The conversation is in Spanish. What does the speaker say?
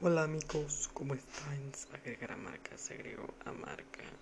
Hola amigos, ¿cómo están? Agregar a marca, se agregó a marca.